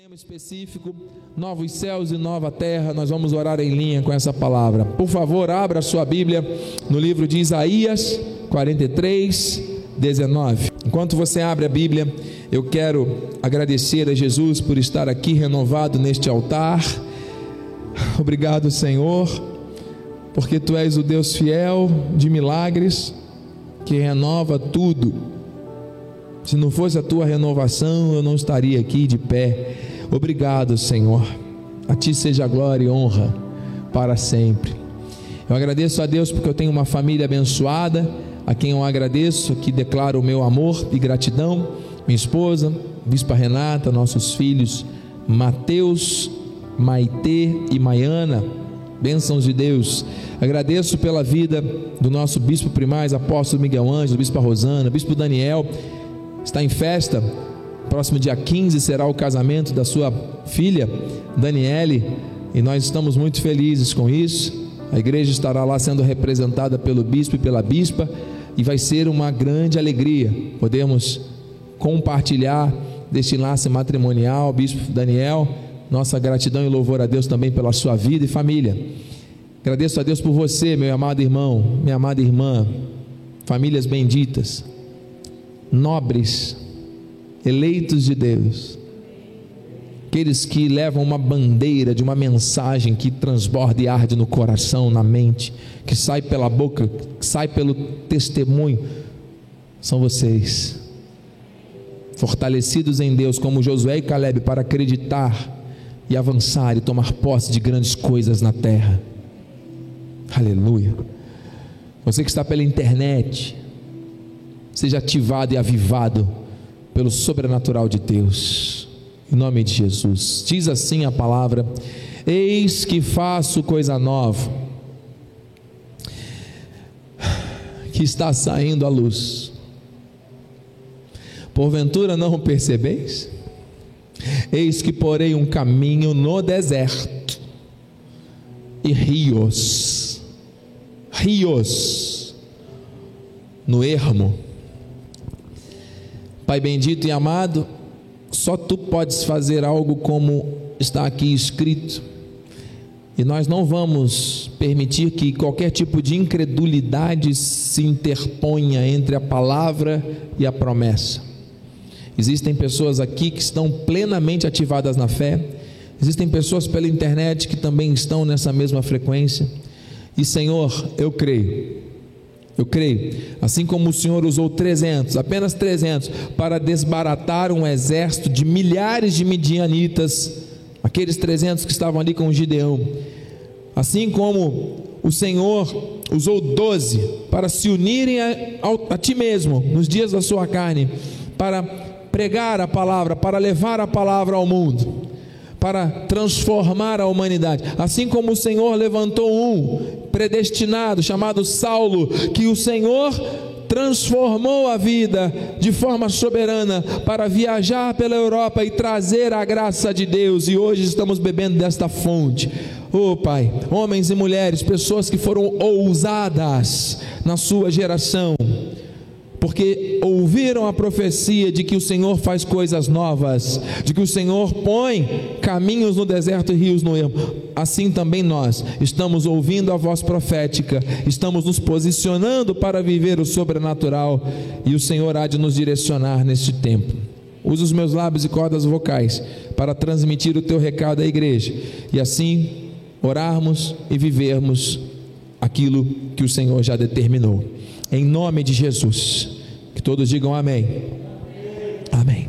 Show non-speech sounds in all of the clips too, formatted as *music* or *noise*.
tema específico, novos céus e nova terra, nós vamos orar em linha com essa palavra. Por favor, abra sua Bíblia no livro de Isaías 43, 19. Enquanto você abre a Bíblia, eu quero agradecer a Jesus por estar aqui renovado neste altar. Obrigado, Senhor, porque tu és o Deus fiel de milagres que renova tudo. Se não fosse a tua renovação, eu não estaria aqui de pé. Obrigado, Senhor. A ti seja glória e honra para sempre. Eu agradeço a Deus porque eu tenho uma família abençoada, a quem eu agradeço, que declaro o meu amor e gratidão. Minha esposa, Bispa Renata, nossos filhos Mateus, Maitê e Maiana. Bênçãos de Deus. Agradeço pela vida do nosso bispo primaz, apóstolo Miguel Ângelo, bispo Rosana, bispo Daniel. Está em festa, Próximo dia 15 será o casamento da sua filha, Daniele, e nós estamos muito felizes com isso. A igreja estará lá sendo representada pelo bispo e pela bispa, e vai ser uma grande alegria podermos compartilhar deste enlace matrimonial, bispo Daniel. Nossa gratidão e louvor a Deus também pela sua vida e família. Agradeço a Deus por você, meu amado irmão, minha amada irmã, famílias benditas, nobres, eleitos de Deus, aqueles que levam uma bandeira de uma mensagem que transborda e arde no coração, na mente, que sai pela boca, que sai pelo testemunho, são vocês, fortalecidos em Deus, como Josué e Caleb, para acreditar e avançar e tomar posse de grandes coisas na terra. Aleluia. Você que está pela internet, seja ativado e avivado pelo sobrenatural de Deus. Em nome de Jesus. Diz assim a palavra: Eis que faço coisa nova, que está saindo à luz. Porventura não percebeis? Eis que porei um caminho no deserto e rios, rios no ermo Pai bendito e amado, só tu podes fazer algo como está aqui escrito. E nós não vamos permitir que qualquer tipo de incredulidade se interponha entre a palavra e a promessa. Existem pessoas aqui que estão plenamente ativadas na fé, existem pessoas pela internet que também estão nessa mesma frequência. E Senhor, eu creio eu creio, assim como o Senhor usou 300, apenas 300, para desbaratar um exército de milhares de midianitas, aqueles 300 que estavam ali com Gideão. Assim como o Senhor usou 12 para se unirem a, a, a ti mesmo nos dias da sua carne, para pregar a palavra, para levar a palavra ao mundo para transformar a humanidade. Assim como o Senhor levantou um predestinado chamado Saulo, que o Senhor transformou a vida de forma soberana para viajar pela Europa e trazer a graça de Deus, e hoje estamos bebendo desta fonte. Oh Pai, homens e mulheres, pessoas que foram ousadas na sua geração, porque ouviram a profecia de que o Senhor faz coisas novas, de que o Senhor põe caminhos no deserto e rios no ermo. Assim também nós estamos ouvindo a voz profética, estamos nos posicionando para viver o sobrenatural e o Senhor há de nos direcionar neste tempo. Use os meus lábios e cordas vocais para transmitir o teu recado à igreja e assim orarmos e vivermos aquilo que o Senhor já determinou. Em nome de Jesus. Que todos digam amém. Amém.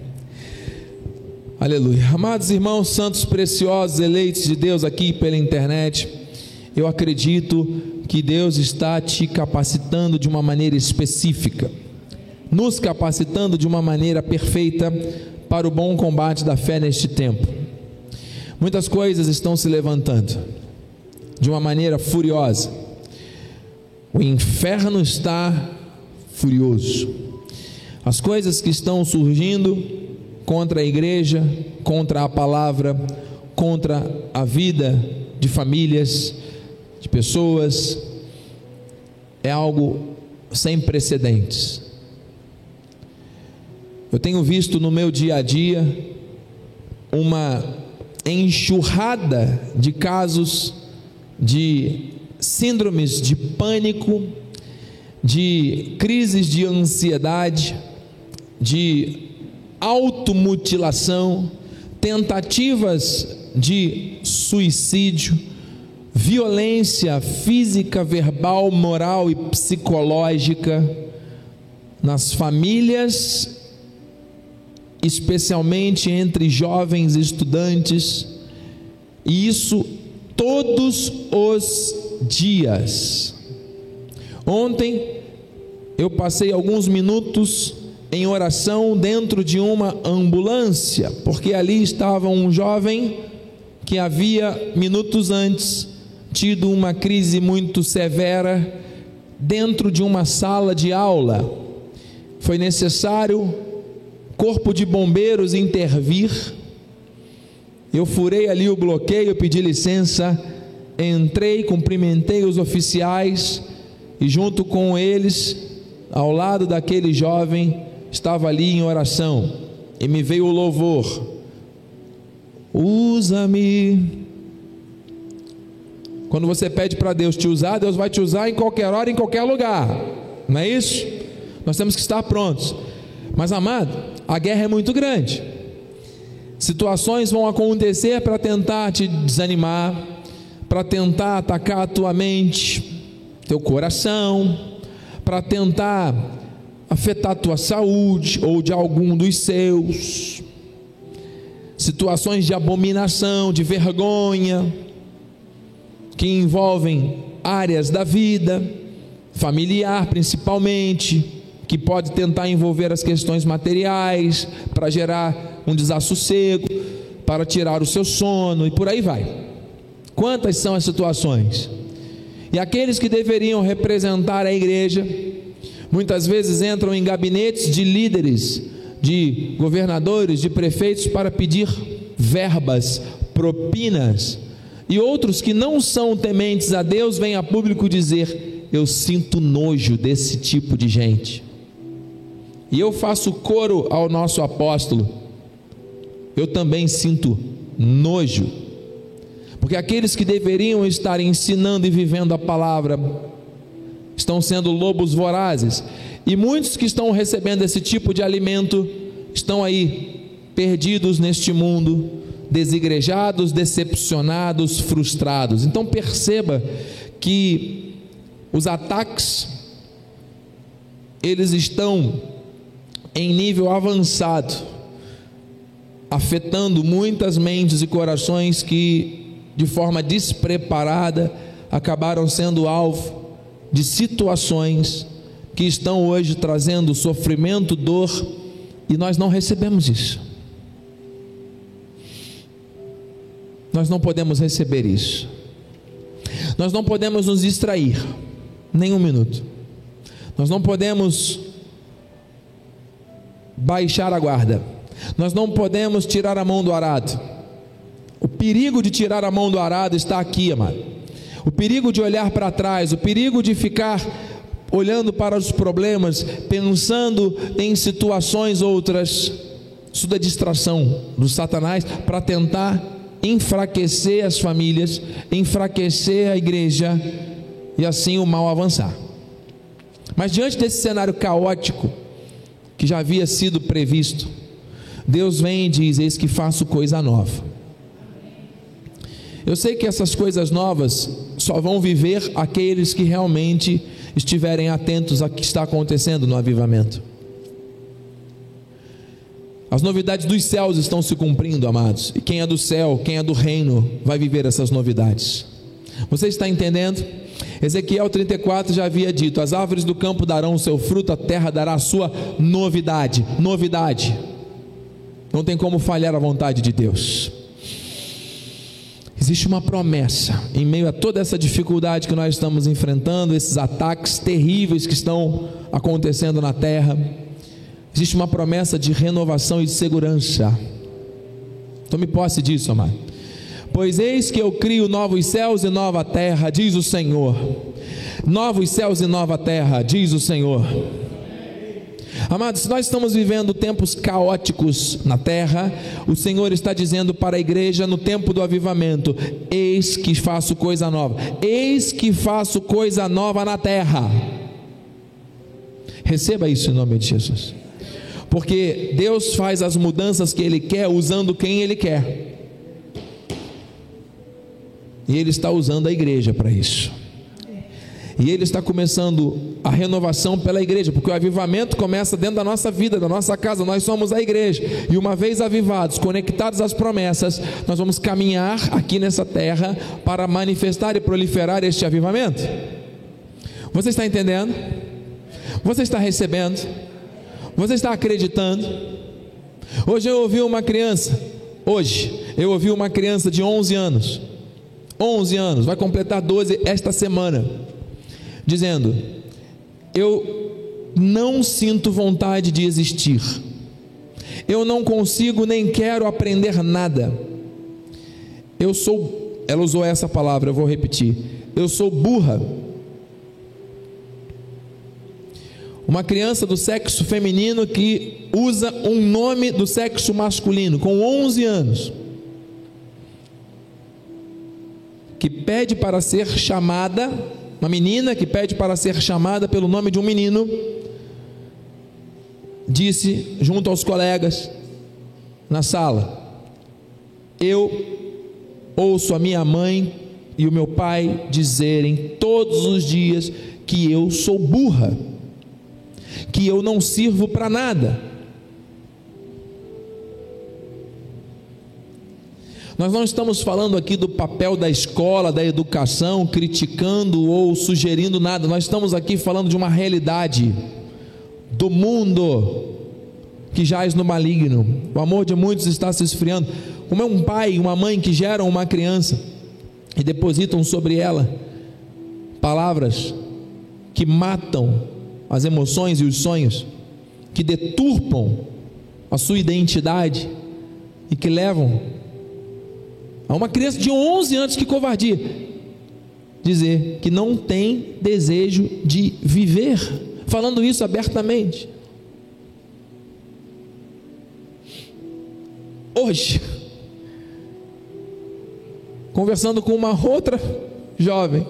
Aleluia. Amados irmãos, santos preciosos, eleitos de Deus aqui pela internet, eu acredito que Deus está te capacitando de uma maneira específica, nos capacitando de uma maneira perfeita para o bom combate da fé neste tempo. Muitas coisas estão se levantando de uma maneira furiosa o inferno está furioso. As coisas que estão surgindo contra a igreja, contra a palavra, contra a vida de famílias, de pessoas, é algo sem precedentes. Eu tenho visto no meu dia a dia uma enxurrada de casos de síndromes de pânico, de crises de ansiedade, de automutilação, tentativas de suicídio, violência física, verbal, moral e psicológica nas famílias especialmente entre jovens estudantes, e isso todos os dias. Ontem eu passei alguns minutos em oração dentro de uma ambulância, porque ali estava um jovem que havia minutos antes tido uma crise muito severa dentro de uma sala de aula. Foi necessário corpo de bombeiros intervir. Eu furei ali o bloqueio, pedi licença, entrei, cumprimentei os oficiais e junto com eles, ao lado daquele jovem, estava ali em oração e me veio o louvor. Usa-me. Quando você pede para Deus te usar, Deus vai te usar em qualquer hora, em qualquer lugar. Não é isso? Nós temos que estar prontos. Mas amado, a guerra é muito grande. Situações vão acontecer para tentar te desanimar, para tentar atacar a tua mente, teu coração, para tentar afetar a tua saúde ou de algum dos seus. Situações de abominação, de vergonha, que envolvem áreas da vida, familiar principalmente que pode tentar envolver as questões materiais, para gerar um desassossego, para tirar o seu sono e por aí vai. Quantas são as situações? E aqueles que deveriam representar a igreja, muitas vezes entram em gabinetes de líderes, de governadores, de prefeitos para pedir verbas, propinas, e outros que não são tementes a Deus vêm a público dizer: Eu sinto nojo desse tipo de gente. E eu faço coro ao nosso apóstolo. Eu também sinto nojo. Porque aqueles que deveriam estar ensinando e vivendo a palavra estão sendo lobos vorazes. E muitos que estão recebendo esse tipo de alimento estão aí perdidos neste mundo, desigrejados, decepcionados, frustrados. Então perceba que os ataques eles estão em nível avançado, afetando muitas mentes e corações que, de forma despreparada, acabaram sendo alvo de situações que estão hoje trazendo sofrimento, dor, e nós não recebemos isso. Nós não podemos receber isso. Nós não podemos nos distrair, nem um minuto. Nós não podemos baixar a guarda. Nós não podemos tirar a mão do arado. O perigo de tirar a mão do arado está aqui, amado. O perigo de olhar para trás, o perigo de ficar olhando para os problemas, pensando em situações outras. Isso é distração do Satanás para tentar enfraquecer as famílias, enfraquecer a igreja e assim o mal avançar. Mas diante desse cenário caótico, que já havia sido previsto. Deus vem e diz: Eis que faço coisa nova. Eu sei que essas coisas novas só vão viver aqueles que realmente estiverem atentos a que está acontecendo no avivamento. As novidades dos céus estão se cumprindo, amados. E quem é do céu, quem é do reino, vai viver essas novidades. Você está entendendo? Ezequiel 34 já havia dito: As árvores do campo darão o seu fruto, a terra dará a sua novidade. Novidade. Não tem como falhar a vontade de Deus. Existe uma promessa em meio a toda essa dificuldade que nós estamos enfrentando, esses ataques terríveis que estão acontecendo na terra. Existe uma promessa de renovação e de segurança. Tome posse disso, amado. Pois eis que eu crio novos céus e nova terra, diz o Senhor. Novos céus e nova terra, diz o Senhor. Amados, se nós estamos vivendo tempos caóticos na terra, o Senhor está dizendo para a igreja no tempo do avivamento: Eis que faço coisa nova, eis que faço coisa nova na terra. Receba isso em nome de Jesus, porque Deus faz as mudanças que Ele quer usando quem Ele quer, e Ele está usando a igreja para isso. E ele está começando a renovação pela igreja, porque o avivamento começa dentro da nossa vida, da nossa casa, nós somos a igreja. E uma vez avivados, conectados às promessas, nós vamos caminhar aqui nessa terra para manifestar e proliferar este avivamento. Você está entendendo? Você está recebendo? Você está acreditando? Hoje eu ouvi uma criança, hoje eu ouvi uma criança de 11 anos. 11 anos, vai completar 12 esta semana dizendo: Eu não sinto vontade de existir, eu não consigo nem quero aprender nada. Eu sou, ela usou essa palavra, eu vou repetir: Eu sou burra. Uma criança do sexo feminino que usa um nome do sexo masculino, com 11 anos, que pede para ser chamada uma menina que pede para ser chamada pelo nome de um menino, disse junto aos colegas na sala: Eu ouço a minha mãe e o meu pai dizerem todos os dias que eu sou burra, que eu não sirvo para nada Nós não estamos falando aqui do papel da escola, da educação, criticando ou sugerindo nada. Nós estamos aqui falando de uma realidade do mundo que jaz no maligno. O amor de muitos está se esfriando. Como é um pai e uma mãe que geram uma criança e depositam sobre ela palavras que matam as emoções e os sonhos, que deturpam a sua identidade e que levam a uma criança de 11 anos, que covardia! Dizer que não tem desejo de viver, falando isso abertamente. Hoje, conversando com uma outra jovem,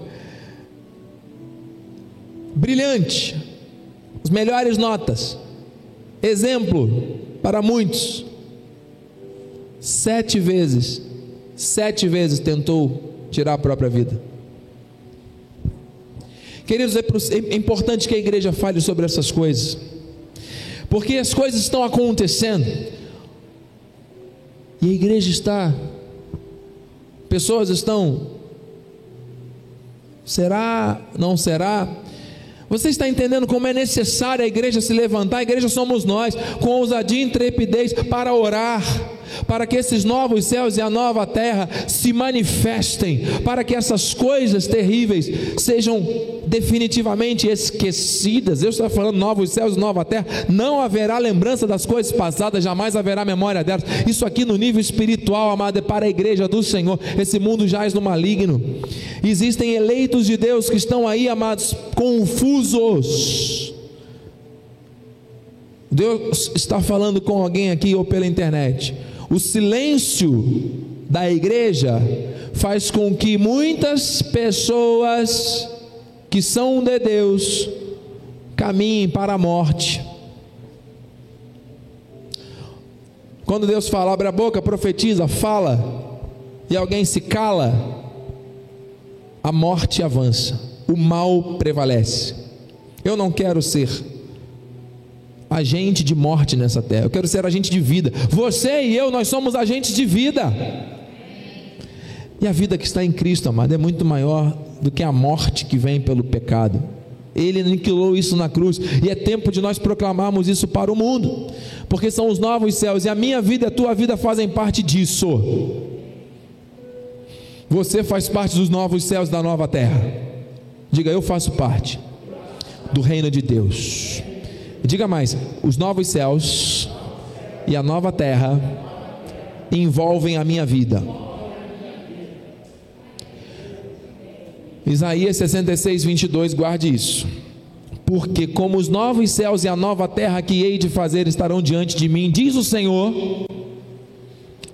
brilhante, as melhores notas, exemplo para muitos, sete vezes Sete vezes tentou tirar a própria vida. Queridos, é, é importante que a igreja fale sobre essas coisas, porque as coisas estão acontecendo, e a igreja está, pessoas estão, será, não será? Você está entendendo como é necessário a igreja se levantar? A igreja somos nós, com ousadia e intrepidez, para orar para que esses novos céus e a nova terra se manifestem, para que essas coisas terríveis sejam definitivamente esquecidas. Deus está falando novos céus e nova terra, não haverá lembrança das coisas passadas, jamais haverá memória delas. Isso aqui no nível espiritual, amado, é para a igreja do Senhor. Esse mundo jaz no maligno. Existem eleitos de Deus que estão aí, amados, confusos. Deus está falando com alguém aqui ou pela internet. O silêncio da igreja faz com que muitas pessoas que são de Deus caminhem para a morte. Quando Deus fala, abre a boca, profetiza, fala, e alguém se cala, a morte avança, o mal prevalece. Eu não quero ser agente de morte nessa terra. Eu quero ser agente de vida. Você e eu, nós somos agentes de vida. E a vida que está em Cristo, amado, é muito maior do que a morte que vem pelo pecado. Ele aniquilou isso na cruz, e é tempo de nós proclamarmos isso para o mundo, porque são os novos céus, e a minha vida e a tua vida fazem parte disso. Você faz parte dos novos céus da nova terra. Diga, eu faço parte do reino de Deus. Diga mais: os novos céus e a nova terra envolvem a minha vida. Isaías 66, 22, guarde isso. porque como os novos céus e a nova terra que hei de fazer estarão diante de mim, diz o Senhor,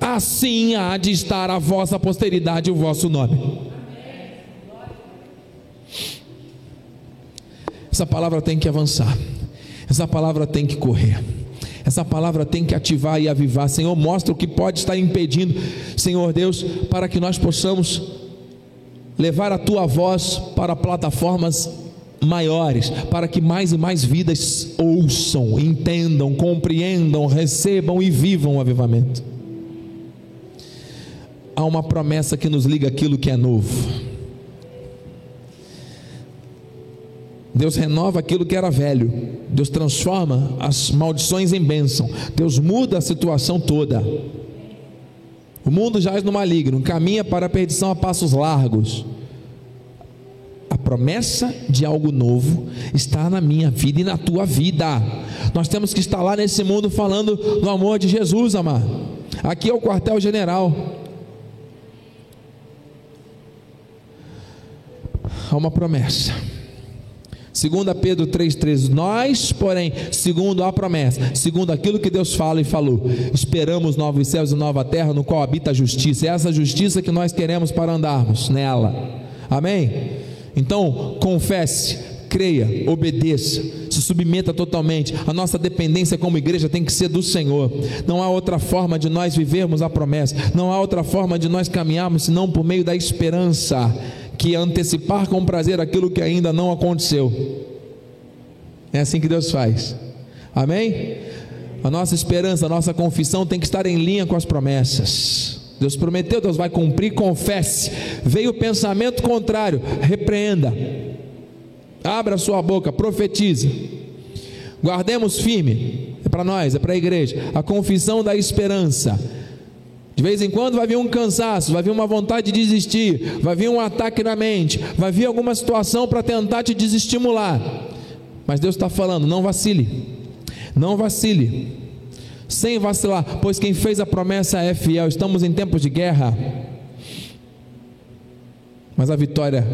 assim há de estar a vossa posteridade e o vosso nome. Essa palavra tem que avançar, essa palavra tem que correr. Essa palavra tem que ativar e avivar. Senhor, mostra o que pode estar impedindo, Senhor Deus, para que nós possamos levar a tua voz para plataformas maiores, para que mais e mais vidas ouçam, entendam, compreendam, recebam e vivam o avivamento. Há uma promessa que nos liga aquilo que é novo. Deus renova aquilo que era velho. Deus transforma as maldições em bênção. Deus muda a situação toda. O mundo jaz no maligno, caminha para a perdição a passos largos. A promessa de algo novo está na minha vida e na tua vida. Nós temos que estar lá nesse mundo falando do amor de Jesus, amado. Aqui é o quartel-general. Há uma promessa. 2 Pedro 3,13: Nós, porém, segundo a promessa, segundo aquilo que Deus fala e falou, esperamos novos céus e nova terra, no qual habita a justiça. É essa justiça que nós queremos para andarmos nela. Amém? Então, confesse, creia, obedeça, se submeta totalmente. A nossa dependência como igreja tem que ser do Senhor. Não há outra forma de nós vivermos a promessa, não há outra forma de nós caminharmos senão por meio da esperança que antecipar com prazer aquilo que ainda não aconteceu. É assim que Deus faz. Amém? A nossa esperança, a nossa confissão tem que estar em linha com as promessas. Deus prometeu, Deus vai cumprir, confesse. Veio o pensamento contrário, repreenda. Abra sua boca, profetize. Guardemos firme, é para nós, é para a igreja, a confissão da esperança de vez em quando vai vir um cansaço, vai vir uma vontade de desistir, vai vir um ataque na mente, vai vir alguma situação para tentar te desestimular. Mas Deus está falando: não vacile, não vacile, sem vacilar, pois quem fez a promessa é fiel. Estamos em tempos de guerra, mas a vitória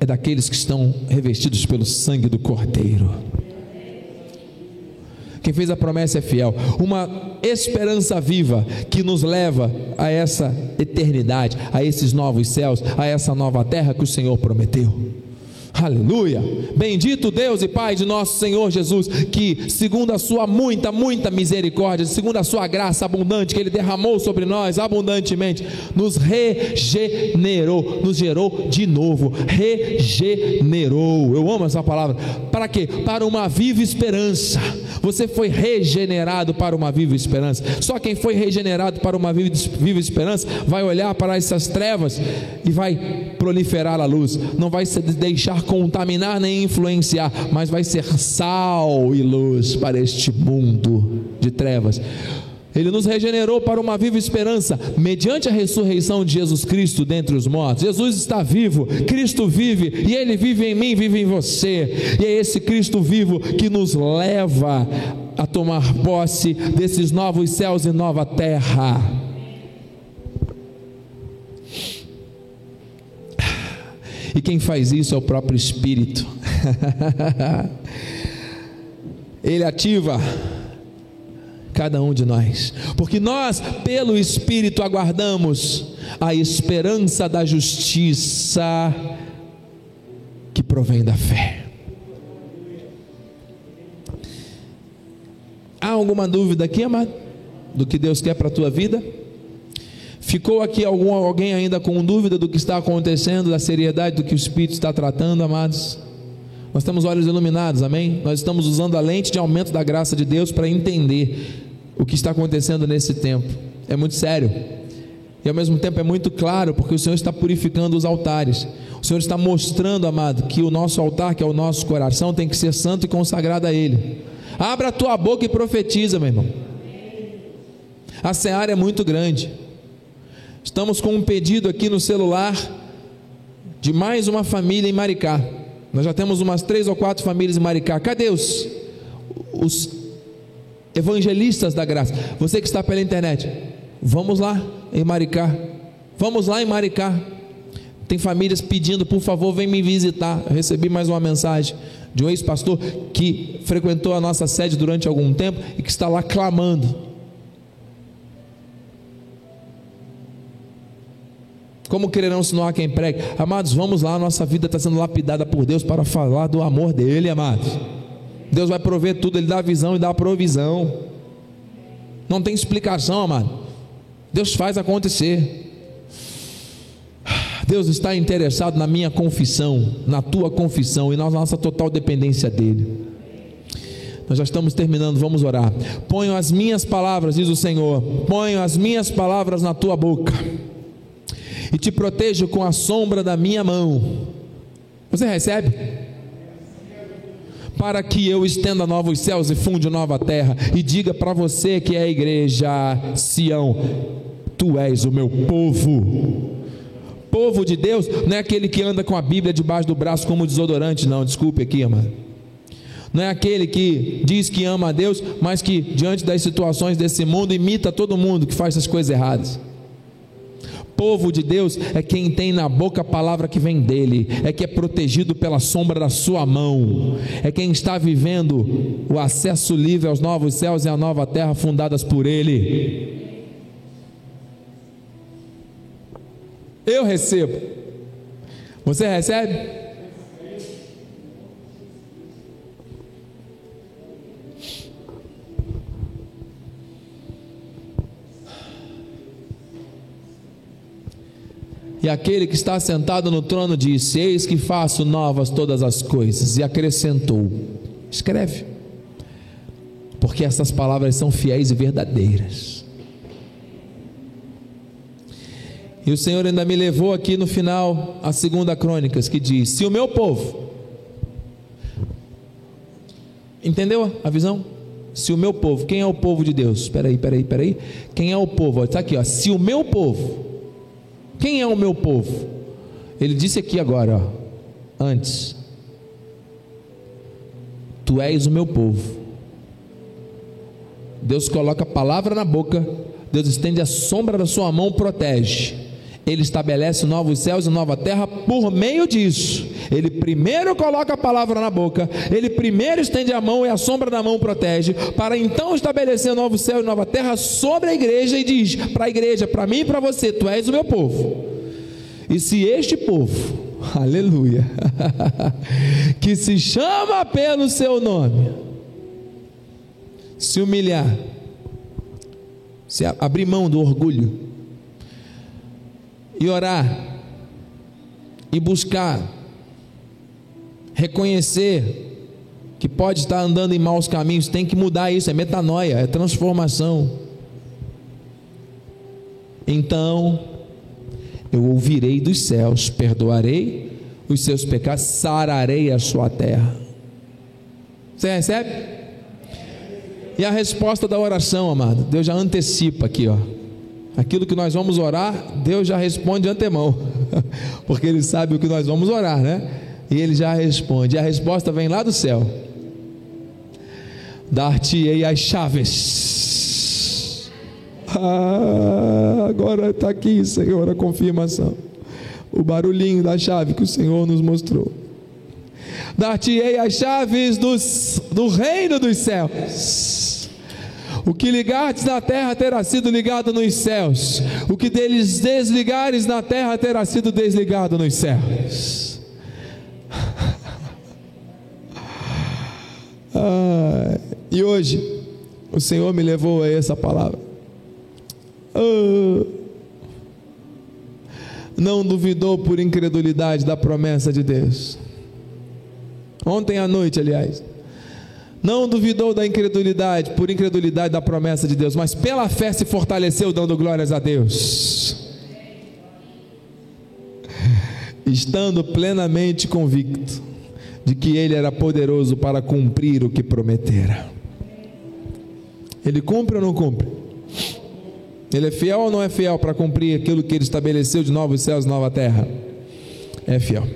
é daqueles que estão revestidos pelo sangue do Cordeiro. Quem fez a promessa é fiel. Uma esperança viva que nos leva a essa eternidade, a esses novos céus, a essa nova terra que o Senhor prometeu. Aleluia! Bendito Deus e Pai de nosso Senhor Jesus, que, segundo a Sua muita, muita misericórdia, segundo a Sua graça abundante que Ele derramou sobre nós abundantemente, nos regenerou, nos gerou de novo, regenerou. Eu amo essa palavra. Para quê? Para uma viva esperança. Você foi regenerado para uma viva esperança. Só quem foi regenerado para uma viva esperança vai olhar para essas trevas e vai proliferar a luz, não vai se deixar contaminar nem influenciar, mas vai ser sal e luz para este mundo de trevas. Ele nos regenerou para uma viva esperança, mediante a ressurreição de Jesus Cristo dentre os mortos. Jesus está vivo, Cristo vive, e Ele vive em mim, vive em você. E é esse Cristo vivo que nos leva a tomar posse desses novos céus e nova terra. E quem faz isso é o próprio Espírito. *laughs* Ele ativa cada um de nós, porque nós, pelo Espírito, aguardamos a esperança da justiça que provém da fé. Há alguma dúvida aqui, amado, do que Deus quer para a tua vida? Ficou aqui algum, alguém ainda com dúvida do que está acontecendo, da seriedade do que o Espírito está tratando, amados? Nós temos olhos iluminados, amém? Nós estamos usando a lente de aumento da graça de Deus para entender o que está acontecendo nesse tempo. É muito sério. E ao mesmo tempo é muito claro, porque o Senhor está purificando os altares. O Senhor está mostrando, amado, que o nosso altar, que é o nosso coração, tem que ser santo e consagrado a Ele. Abra a tua boca e profetiza, meu irmão. A seara é muito grande. Estamos com um pedido aqui no celular de mais uma família em Maricá. Nós já temos umas três ou quatro famílias em Maricá. Cadê os, os evangelistas da graça? Você que está pela internet, vamos lá em Maricá. Vamos lá em Maricá. Tem famílias pedindo, por favor, vem me visitar. Eu recebi mais uma mensagem. de um ex-pastor que frequentou a nossa sede durante algum tempo e que está lá clamando. Como quererão se não há quem pregue? Amados, vamos lá, a nossa vida está sendo lapidada por Deus para falar do amor dele, amados. Deus vai prover tudo, Ele dá visão e dá provisão. Não tem explicação, amado. Deus faz acontecer. Deus está interessado na minha confissão, na tua confissão e na nossa total dependência dEle. Nós já estamos terminando, vamos orar. Ponho as minhas palavras, diz o Senhor, ponho as minhas palavras na tua boca e te protejo com a sombra da minha mão. Você recebe? Para que eu estenda novos céus e funde nova terra, e diga para você que é a igreja Sião: Tu és o meu povo. Povo de Deus não é aquele que anda com a Bíblia debaixo do braço como desodorante, não, desculpe aqui, amado. Não é aquele que diz que ama a Deus, mas que diante das situações desse mundo imita todo mundo que faz essas coisas erradas povo de Deus é quem tem na boca a palavra que vem dele, é que é protegido pela sombra da sua mão, é quem está vivendo o acesso livre aos novos céus e à nova terra fundadas por ele. Eu recebo. Você recebe? E aquele que está sentado no trono disse: Eis que faço novas todas as coisas. E acrescentou: Escreve, porque essas palavras são fiéis e verdadeiras. E o Senhor ainda me levou aqui no final a segunda Crônicas, que diz: Se o meu povo, entendeu a visão? Se o meu povo, quem é o povo de Deus? Espera aí, espera aí, espera aí. Quem é o povo? Está aqui, ó. Se o meu povo, quem é o meu povo? Ele disse aqui agora, ó, antes: Tu és o meu povo. Deus coloca a palavra na boca, Deus estende a sombra da sua mão, protege. Ele estabelece novos céus e nova terra por meio disso. Ele primeiro coloca a palavra na boca, ele primeiro estende a mão e a sombra da mão protege, para então estabelecer novo céu e nova terra sobre a igreja e diz para a igreja, para mim e para você: Tu és o meu povo. E se este povo, *laughs* aleluia, *laughs* que se chama pelo seu nome, se humilhar, se abrir mão do orgulho, e orar, e buscar, reconhecer que pode estar andando em maus caminhos, tem que mudar isso, é metanoia, é transformação. Então, eu ouvirei dos céus, perdoarei os seus pecados, sararei a sua terra. Você recebe? E a resposta da oração, amado, Deus já antecipa aqui, ó. Aquilo que nós vamos orar, Deus já responde de antemão, *laughs* porque Ele sabe o que nós vamos orar, né? E Ele já responde. E a resposta vem lá do céu: Dar-te-ei as chaves. Ah, agora está aqui, Senhor, a confirmação. O barulhinho da chave que o Senhor nos mostrou. Dar-te-ei as chaves dos, do reino dos céus. O que ligares na terra terá sido ligado nos céus. O que deles desligares na terra terá sido desligado nos céus. *laughs* Ah, e hoje, o Senhor me levou a essa palavra. Ah, não duvidou por incredulidade da promessa de Deus. Ontem à noite, aliás. Não duvidou da incredulidade, por incredulidade da promessa de Deus, mas pela fé se fortaleceu, dando glórias a Deus. Estando plenamente convicto de que Ele era poderoso para cumprir o que prometera. Ele cumpre ou não cumpre? Ele é fiel ou não é fiel para cumprir aquilo que Ele estabeleceu de novos céus e nova terra? É fiel.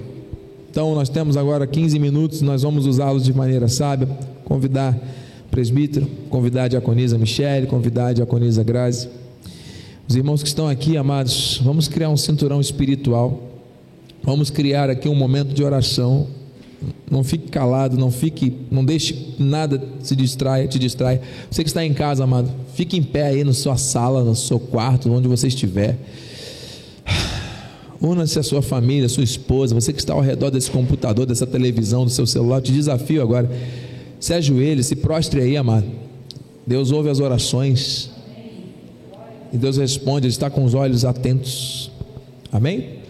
Então nós temos agora 15 minutos, nós vamos usá-los de maneira sábia convidar presbítero, convidar a diaconisa Michele, convidar a diaconisa Grazi. Os irmãos que estão aqui, amados, vamos criar um cinturão espiritual. Vamos criar aqui um momento de oração. Não fique calado, não fique, não deixe nada se distraia, te distraia. Você que está em casa, amado, fique em pé aí na sua sala, no seu quarto, onde você estiver. Una-se a sua família, a sua esposa, você que está ao redor desse computador, dessa televisão, do seu celular, te desafio agora. Se ajoelhe, se prostre aí, amado. Deus ouve as orações. E Deus responde, Ele está com os olhos atentos. Amém?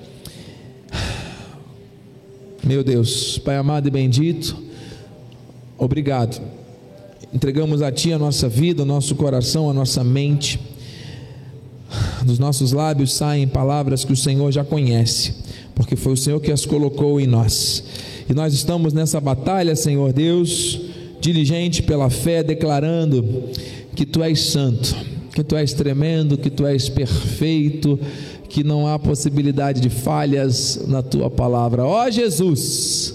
Meu Deus, Pai amado e bendito, obrigado. Entregamos a Ti a nossa vida, o nosso coração, a nossa mente. Dos nossos lábios saem palavras que o Senhor já conhece, porque foi o Senhor que as colocou em nós. E nós estamos nessa batalha, Senhor Deus, diligente pela fé, declarando que Tu és santo, que Tu és tremendo, que Tu és perfeito que não há possibilidade de falhas na tua palavra. Ó Jesus,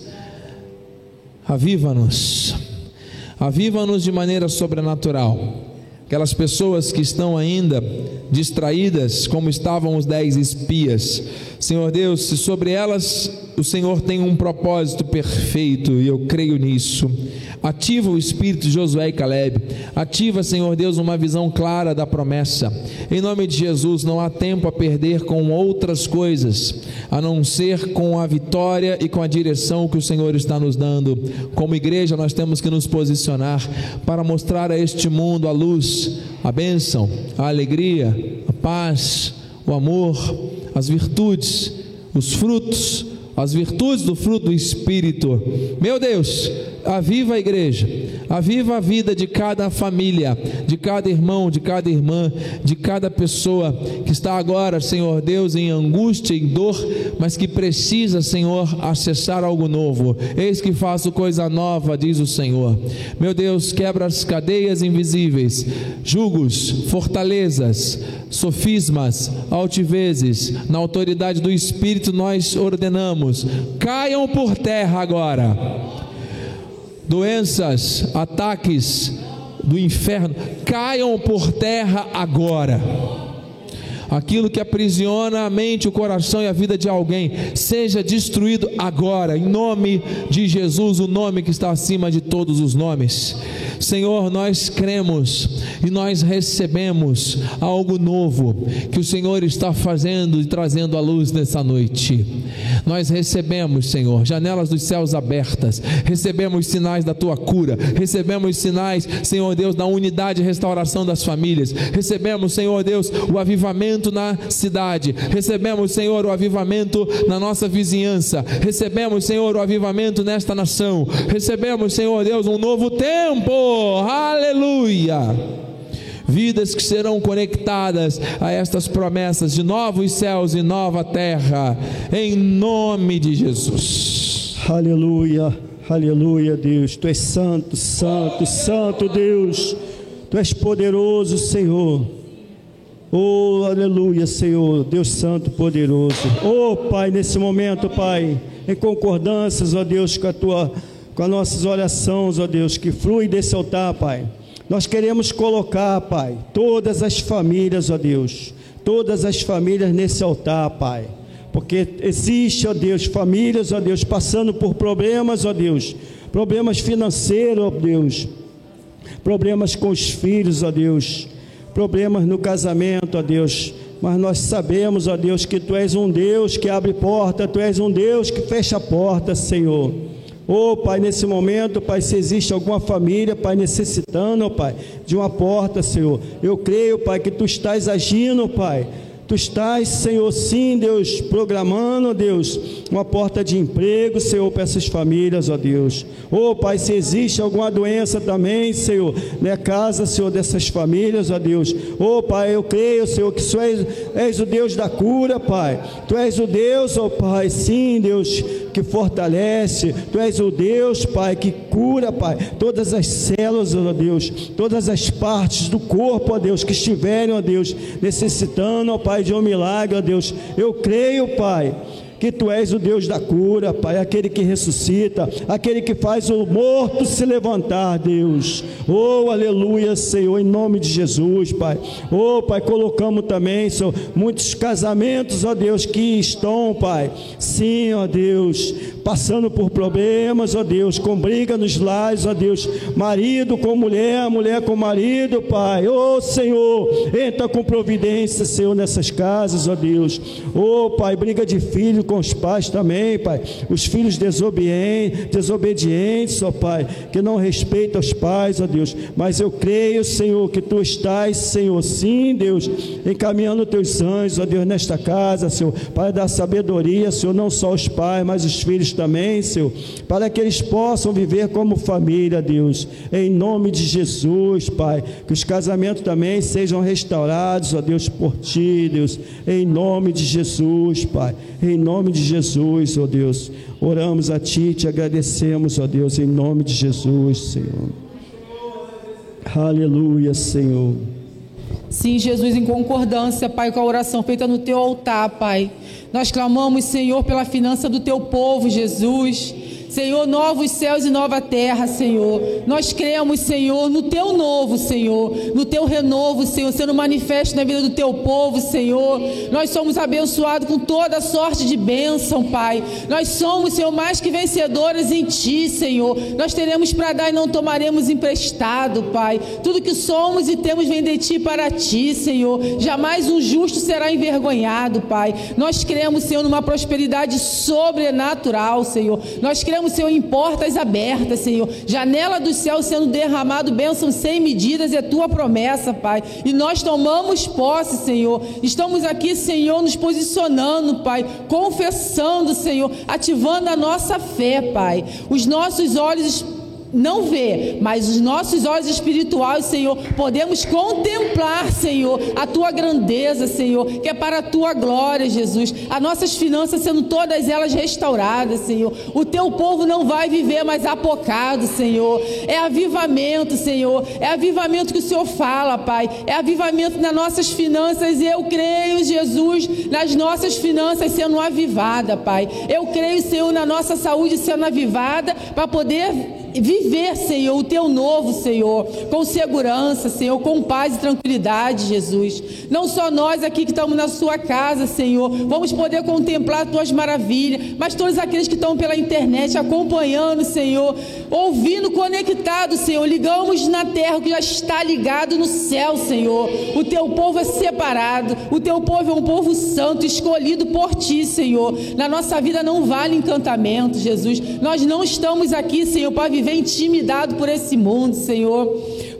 aviva-nos, aviva-nos de maneira sobrenatural. Aquelas pessoas que estão ainda distraídas, como estavam os dez espias, Senhor Deus, se sobre elas o Senhor tem um propósito perfeito e eu creio nisso. Ativa o espírito de Josué e Caleb. Ativa, Senhor Deus, uma visão clara da promessa. Em nome de Jesus, não há tempo a perder com outras coisas, a não ser com a vitória e com a direção que o Senhor está nos dando. Como igreja, nós temos que nos posicionar para mostrar a este mundo a luz, a bênção, a alegria, a paz, o amor, as virtudes, os frutos as virtudes do fruto do Espírito. Meu Deus, aviva a igreja, aviva a vida de cada família, de cada irmão, de cada irmã, de cada pessoa que está agora, Senhor Deus, em angústia, em dor, mas que precisa, Senhor, acessar algo novo. Eis que faço coisa nova, diz o Senhor. Meu Deus, quebra as cadeias invisíveis, julgos, fortalezas, sofismas, altivezes, na autoridade do Espírito nós ordenamos, caiam por terra agora. Doenças, ataques do inferno, caiam por terra agora aquilo que aprisiona a mente, o coração e a vida de alguém, seja destruído agora, em nome de Jesus, o nome que está acima de todos os nomes. Senhor, nós cremos e nós recebemos algo novo que o Senhor está fazendo e trazendo à luz nessa noite. Nós recebemos, Senhor, janelas dos céus abertas, recebemos sinais da tua cura, recebemos sinais, Senhor Deus, da unidade e restauração das famílias, recebemos, Senhor Deus, o avivamento na cidade, recebemos, Senhor, o avivamento na nossa vizinhança, recebemos, Senhor, o avivamento nesta nação, recebemos, Senhor Deus, um novo tempo. Aleluia. Vidas que serão conectadas a estas promessas de novos céus e nova terra, em nome de Jesus. Aleluia, aleluia, Deus. Tu és santo, santo, santo, Deus. Tu és poderoso, Senhor. Oh, aleluia, Senhor, Deus Santo, poderoso. Oh, Pai, nesse momento, Pai, em concordâncias, ó Deus, com a tua com as nossas orações, ó Deus, que flui desse altar, Pai. Nós queremos colocar, Pai, todas as famílias, ó Deus, todas as famílias nesse altar, Pai. Porque existe, ó Deus, famílias, ó Deus, passando por problemas, ó Deus, problemas financeiros, ó Deus, problemas com os filhos, ó Deus, problemas no casamento, ó Deus. Mas nós sabemos, ó Deus, que Tu és um Deus que abre porta, Tu és um Deus que fecha porta, Senhor. Oh, Pai, nesse momento, Pai, se existe alguma família, Pai, necessitando, oh, Pai, de uma porta, Senhor, eu creio, Pai, que Tu estás agindo, Pai Tu estás, Senhor, sim, Deus, programando, Deus, uma porta de emprego, Senhor, para essas famílias, ó Deus. Ô oh, Pai, se existe alguma doença também, Senhor, na casa, Senhor, dessas famílias, ó Deus. Ô oh, Pai, eu creio, Senhor, que Tu és, és o Deus da cura, Pai. Tu és o Deus, ó oh, Pai, sim, Deus, que fortalece. Tu és o Deus, Pai, que cura, Pai, todas as células, ó Deus, todas as partes do corpo, ó Deus, que estiverem, ó Deus, necessitando, ó Pai, de um milagre, ó Deus. Eu creio, Pai que tu és o Deus da cura, Pai, aquele que ressuscita, aquele que faz o morto se levantar, Deus. Oh, aleluia, Senhor, em nome de Jesus, Pai. Oh, Pai, colocamos também, Senhor, muitos casamentos, ó Deus, que estão, Pai. Sim, ó Deus, passando por problemas, ó Deus, com briga nos lares, ó Deus, marido com mulher, mulher com marido, Pai. Ó Senhor, entra com providência, Senhor, nessas casas, ó Deus. Ó Pai, briga de filho com os pais também, Pai. Os filhos desobedientes, desobedientes, ó Pai, que não respeitam os pais, ó Deus. Mas eu creio, Senhor, que tu estás, Senhor, sim, Deus, encaminhando teus anjos, ó Deus, nesta casa, Senhor, para dar sabedoria, Senhor, não só os pais, mas os filhos também, Senhor, para que eles possam viver como família, Deus, em nome de Jesus, Pai, que os casamentos também sejam restaurados, ó Deus, por Ti, Deus, em nome de Jesus, Pai, em nome de Jesus, ó Deus, oramos a Ti, te agradecemos, ó Deus, em nome de Jesus, Senhor. Aleluia, Senhor. Sim, Jesus, em concordância, Pai, com a oração feita no teu altar, Pai. Nós clamamos, Senhor, pela finança do teu povo, Jesus. Senhor, novos céus e nova terra, Senhor. Nós cremos, Senhor, no teu novo, Senhor, no teu renovo, Senhor, sendo manifesto na vida do teu povo, Senhor. Nós somos abençoados com toda sorte de bênção, Pai. Nós somos, Senhor, mais que vencedores em ti, Senhor. Nós teremos para dar e não tomaremos emprestado, Pai. Tudo que somos e temos vem de ti para ti, Senhor. Jamais um justo será envergonhado, Pai. Nós cremos, Senhor, numa prosperidade sobrenatural, Senhor. Nós cremos Senhor, em portas abertas, Senhor. Janela do céu sendo derramado, bênção sem medidas, é tua promessa, Pai. E nós tomamos posse, Senhor. Estamos aqui, Senhor, nos posicionando, Pai, confessando, Senhor, ativando a nossa fé, Pai. Os nossos olhos não vê, mas os nossos olhos espirituais, Senhor, podemos contemplar, Senhor, a tua grandeza, Senhor, que é para a tua glória, Jesus. As nossas finanças sendo todas elas restauradas, Senhor. O teu povo não vai viver mais apocado, Senhor. É avivamento, Senhor. É avivamento que o Senhor fala, Pai. É avivamento nas nossas finanças. Eu creio, Jesus, nas nossas finanças sendo avivada, Pai. Eu creio, Senhor, na nossa saúde sendo avivada para poder viver, Senhor, o teu novo, Senhor, com segurança, Senhor, com paz e tranquilidade, Jesus. Não só nós aqui que estamos na sua casa, Senhor, vamos poder contemplar as tuas maravilhas, mas todos aqueles que estão pela internet acompanhando, Senhor, ouvindo, conectado, Senhor, ligamos na terra que já está ligado no céu, Senhor. O teu povo é separado, o teu povo é um povo santo, escolhido por ti, Senhor. Na nossa vida não vale encantamento, Jesus. Nós não estamos aqui, Senhor, para viver intimidado por esse mundo, Senhor.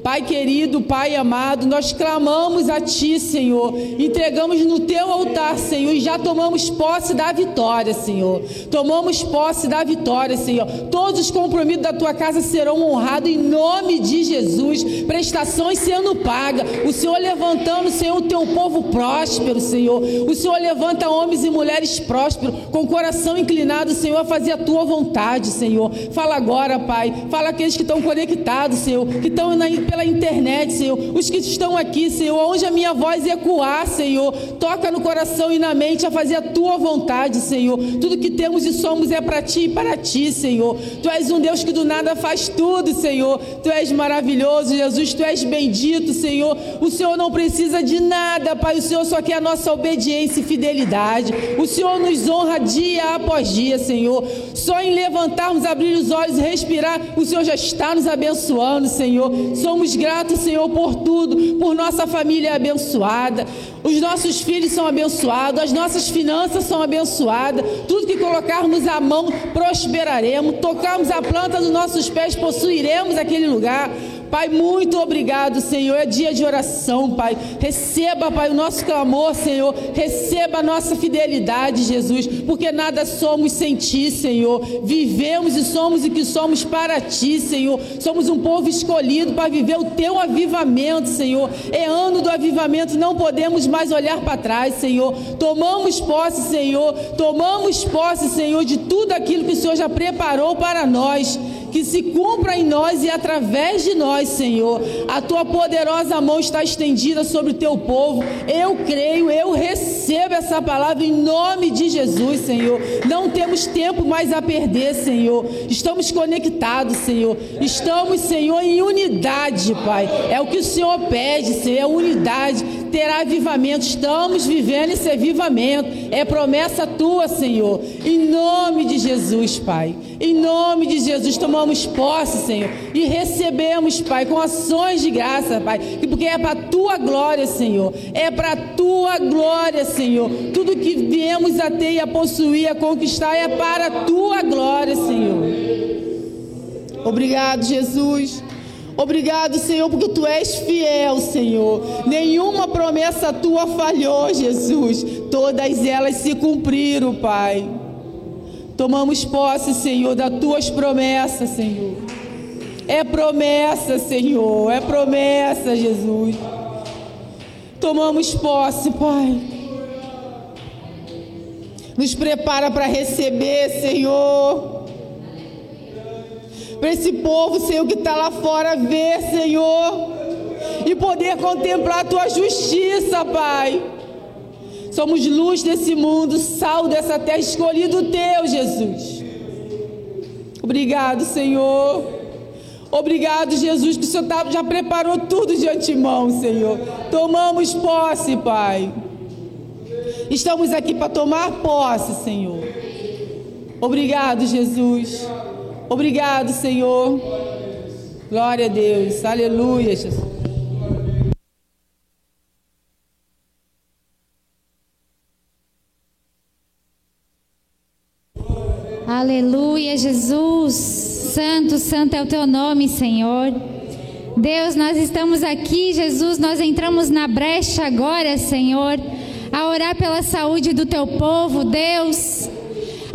Pai querido, Pai amado, nós clamamos a Ti, Senhor, entregamos no Teu altar, Senhor, e já tomamos posse da vitória, Senhor. Tomamos posse da vitória, Senhor. Todos os compromissos da Tua casa serão honrados em nome de Jesus. Prestações sendo pagas. O Senhor levantando, Senhor, o Teu povo próspero, Senhor. O Senhor levanta homens e mulheres prósperos, com o coração inclinado, Senhor, a fazer a Tua vontade, Senhor. Fala agora, Pai. Fala aqueles que estão conectados, Senhor, que estão na pela internet, Senhor, os que estão aqui, Senhor, onde a minha voz ecoar, Senhor, toca no coração e na mente a fazer a tua vontade, Senhor. Tudo que temos e somos é para ti e para ti, Senhor. Tu és um Deus que do nada faz tudo, Senhor. Tu és maravilhoso, Jesus, tu és bendito, Senhor. O Senhor não precisa de nada, Pai. O Senhor só quer a nossa obediência e fidelidade. O Senhor nos honra dia após dia, Senhor. Só em levantarmos, abrir os olhos e respirar, o Senhor já está nos abençoando, Senhor. Somos somos gratos, Senhor, por tudo, por nossa família abençoada, os nossos filhos são abençoados, as nossas finanças são abençoadas, tudo que colocarmos a mão prosperaremos, tocarmos a planta dos nossos pés, possuiremos aquele lugar. Pai, muito obrigado, Senhor. É dia de oração, Pai. Receba, Pai, o nosso clamor, Senhor. Receba a nossa fidelidade, Jesus, porque nada somos sem Ti, Senhor. Vivemos e somos o que somos para Ti, Senhor. Somos um povo escolhido para viver o Teu avivamento, Senhor. É ano do avivamento, não podemos mais olhar para trás, Senhor. Tomamos posse, Senhor. Tomamos posse, Senhor, de tudo aquilo que o Senhor já preparou para nós. Que se cumpra em nós e através de nós, Senhor. A tua poderosa mão está estendida sobre o teu povo. Eu creio, eu recebo essa palavra em nome de Jesus, Senhor. Não temos tempo mais a perder, Senhor. Estamos conectados, Senhor. Estamos, Senhor, em unidade, Pai. É o que o Senhor pede, Senhor, é unidade. Terá avivamento. Estamos vivendo esse avivamento. É promessa tua, Senhor. Em nome de Jesus, Pai. Em nome de Jesus, tomamos posse, Senhor. E recebemos, Pai, com ações de graça, Pai. Porque é para tua glória, Senhor. É para tua glória, Senhor. Tudo que viemos a ter e a possuir, a conquistar, é para tua glória, Senhor. Obrigado, Jesus. Obrigado, Senhor, porque tu és fiel, Senhor. Nenhuma promessa tua falhou, Jesus. Todas elas se cumpriram, Pai. Tomamos posse, Senhor, das tuas promessas, Senhor. É promessa, Senhor. É promessa, Jesus. Tomamos posse, Pai. Nos prepara para receber, Senhor para esse povo, Senhor, que está lá fora ver, Senhor, e poder contemplar a tua justiça, Pai. Somos luz desse mundo, sal dessa terra, escolhido teu, Jesus. Obrigado, Senhor. Obrigado, Jesus, que o Senhor tá, já preparou tudo de antemão, Senhor. Tomamos posse, Pai. Estamos aqui para tomar posse, Senhor. Obrigado, Jesus. Obrigado, Senhor. Glória a Deus. Aleluia, Jesus. Aleluia, Jesus. Santo, santo é o teu nome, Senhor. Deus, nós estamos aqui, Jesus, nós entramos na brecha agora, Senhor, a orar pela saúde do teu povo, Deus.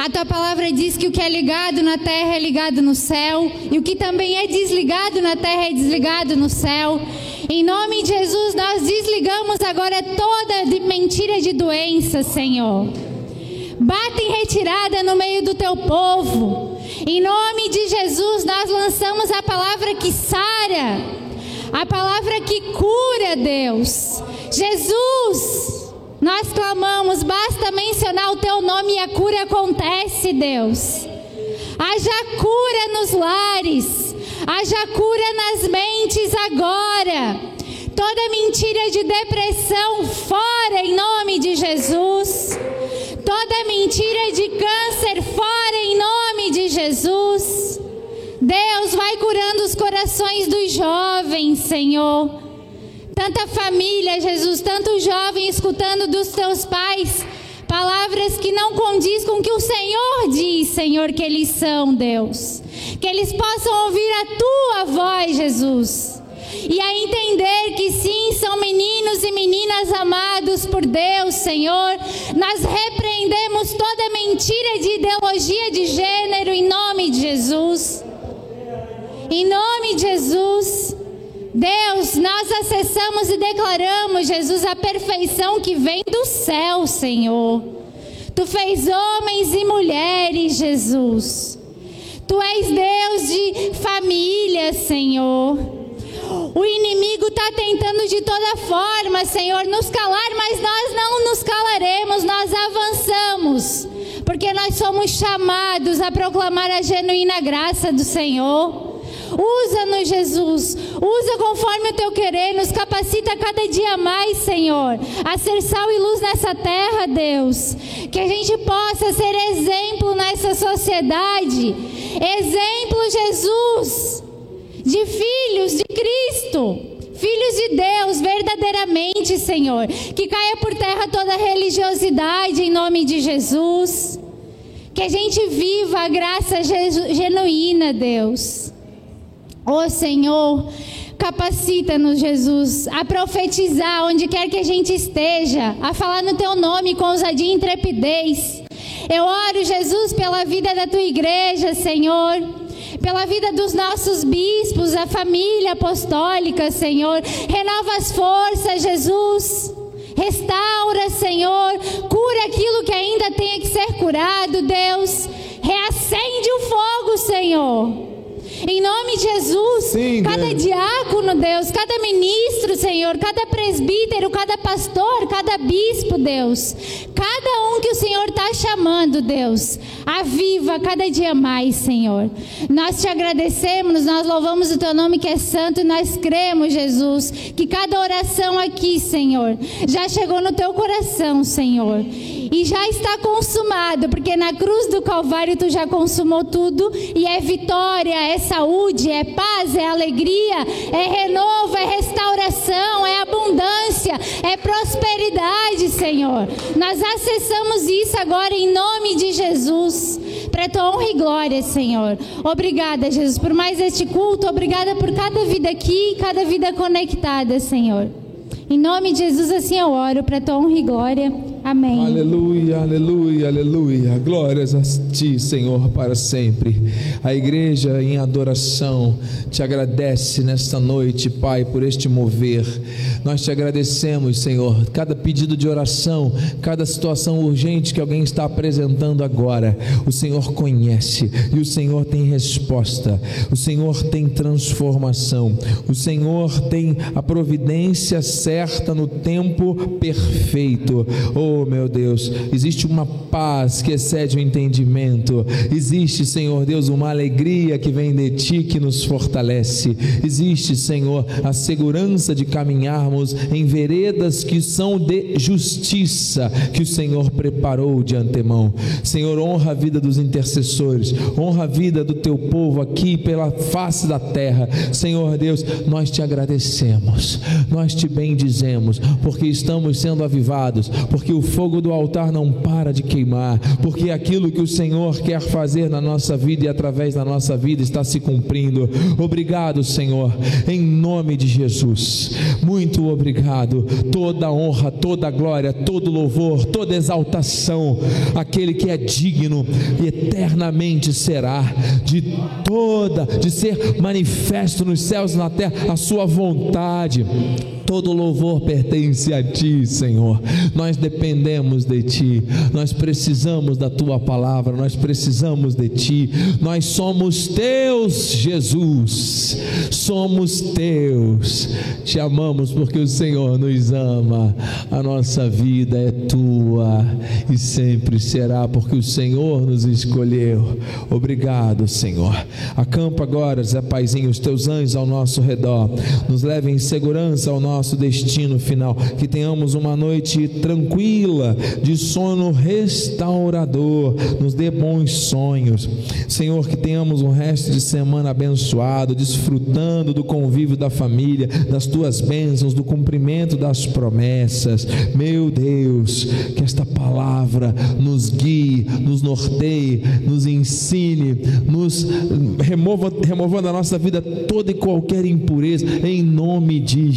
A tua palavra diz que o que é ligado na terra é ligado no céu, e o que também é desligado na terra é desligado no céu. Em nome de Jesus, nós desligamos agora toda mentira de doença, Senhor. Bata em retirada no meio do teu povo. Em nome de Jesus, nós lançamos a palavra que sara, a palavra que cura, Deus. Jesus, nós clamamos, basta mencionar o teu nome e a cura acontece, Deus. Haja cura nos lares, haja cura nas mentes agora. Toda mentira de depressão fora em nome de Jesus. Toda mentira de câncer fora em nome de Jesus. Deus vai curando os corações dos jovens, Senhor. Tanta família, Jesus, tanto jovem escutando dos teus pais palavras que não condiz com o que o Senhor diz, Senhor, que eles são, Deus. Que eles possam ouvir a tua voz, Jesus. E a entender que sim, são meninos e meninas amados por Deus, Senhor. Nós repreendemos toda mentira de ideologia de gênero em nome de Jesus. Em nome de Jesus. Deus, nós acessamos e declaramos, Jesus, a perfeição que vem do céu, Senhor. Tu fez homens e mulheres, Jesus. Tu és Deus de família, Senhor. O inimigo está tentando de toda forma, Senhor, nos calar, mas nós não nos calaremos, nós avançamos, porque nós somos chamados a proclamar a genuína graça do Senhor. Usa-nos, Jesus. Usa conforme o teu querer. Nos capacita cada dia mais, Senhor, a ser sal e luz nessa terra, Deus. Que a gente possa ser exemplo nessa sociedade. Exemplo, Jesus, de filhos de Cristo. Filhos de Deus, verdadeiramente, Senhor. Que caia por terra toda religiosidade em nome de Jesus. Que a gente viva a graça genuína, Deus. Ó oh, Senhor, capacita-nos, Jesus, a profetizar onde quer que a gente esteja, a falar no teu nome com ousadia e intrepidez. Eu oro, Jesus, pela vida da tua igreja, Senhor, pela vida dos nossos bispos, a família apostólica, Senhor. Renova as forças, Jesus. Restaura, Senhor. Cura aquilo que ainda tenha que ser curado, Deus. Reacende o fogo, Senhor Em nome de Jesus, Sim, cada Deus. diácono, Deus, cada ministro, Senhor, cada presbítero, cada pastor, cada bispo, Deus, cada um que o Senhor está chamando, Deus, aviva cada dia mais, Senhor. Nós te agradecemos, nós louvamos o teu nome que é santo e nós cremos, Jesus, que cada oração aqui, Senhor, já chegou no teu coração, Senhor. E já está consumado, porque na cruz do Calvário tu já consumou tudo, e é vitória, é saúde, é paz, é alegria, é renovo, é restauração, é abundância, é prosperidade, Senhor. Nós acessamos isso agora em nome de Jesus, para tua honra e glória, Senhor. Obrigada, Jesus, por mais este culto, obrigada por cada vida aqui, cada vida conectada, Senhor. Em nome de Jesus, assim eu oro, para tua honra e glória. Amém. Aleluia, aleluia, aleluia. Glórias a ti, Senhor, para sempre. A igreja em adoração te agradece nesta noite, Pai, por este mover. Nós te agradecemos, Senhor, cada pedido de oração, cada situação urgente que alguém está apresentando agora. O Senhor conhece e o Senhor tem resposta. O Senhor tem transformação. O Senhor tem a providência certa no tempo perfeito. Oh, meu Deus, existe uma paz que excede o entendimento. Existe, Senhor Deus, uma alegria que vem de ti que nos fortalece. Existe, Senhor, a segurança de caminharmos em veredas que são de justiça que o Senhor preparou de antemão. Senhor, honra a vida dos intercessores, honra a vida do teu povo aqui pela face da terra. Senhor Deus, nós te agradecemos, nós te bendizemos, porque estamos sendo avivados, porque o fogo do altar não para de queimar, porque aquilo que o Senhor quer fazer na nossa vida e através da nossa vida está se cumprindo. Obrigado, Senhor, em nome de Jesus. Muito obrigado. Toda honra, toda glória, todo louvor, toda exaltação, aquele que é digno eternamente será de toda, de ser manifesto nos céus e na terra a sua vontade. Todo louvor pertence a ti, Senhor. Nós dependemos de ti. Nós precisamos da tua palavra. Nós precisamos de ti. Nós somos teus, Jesus. Somos teus. Te amamos porque o Senhor nos ama. A nossa vida é tua e sempre será porque o Senhor nos escolheu. Obrigado, Senhor. Acampa agora, Zé Paizinho, os teus anjos ao nosso redor. Nos leve em segurança ao nosso destino final. Que tenhamos uma noite tranquila, de sono restaurador. Nos dê bons sonhos. Senhor, que tenhamos um resto de semana abençoado, desfrutando do convívio da família, das tuas bênçãos, do cumprimento das promessas. Meu Deus, que esta palavra nos guie, nos norteie, nos ensine, nos remova, removando da nossa vida toda e qualquer impureza, em nome de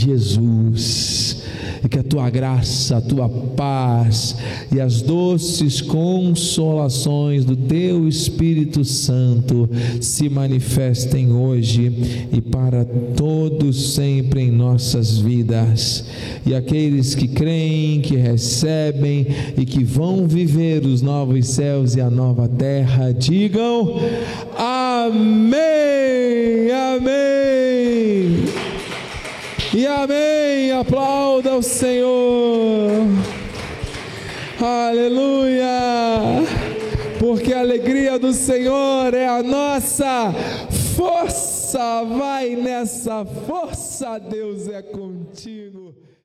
Jesus. E que a tua graça, a tua paz e as doces consolações do teu Espírito Santo se manifestem hoje e para todos sempre em nossas vidas. E aqueles que creem, que recebem e que vão viver os novos céus e a nova terra, digam amém, amém. E amém. Aplauda o Senhor. Aleluia. Porque a alegria do Senhor é a nossa força. Vai nessa força, Deus é contigo.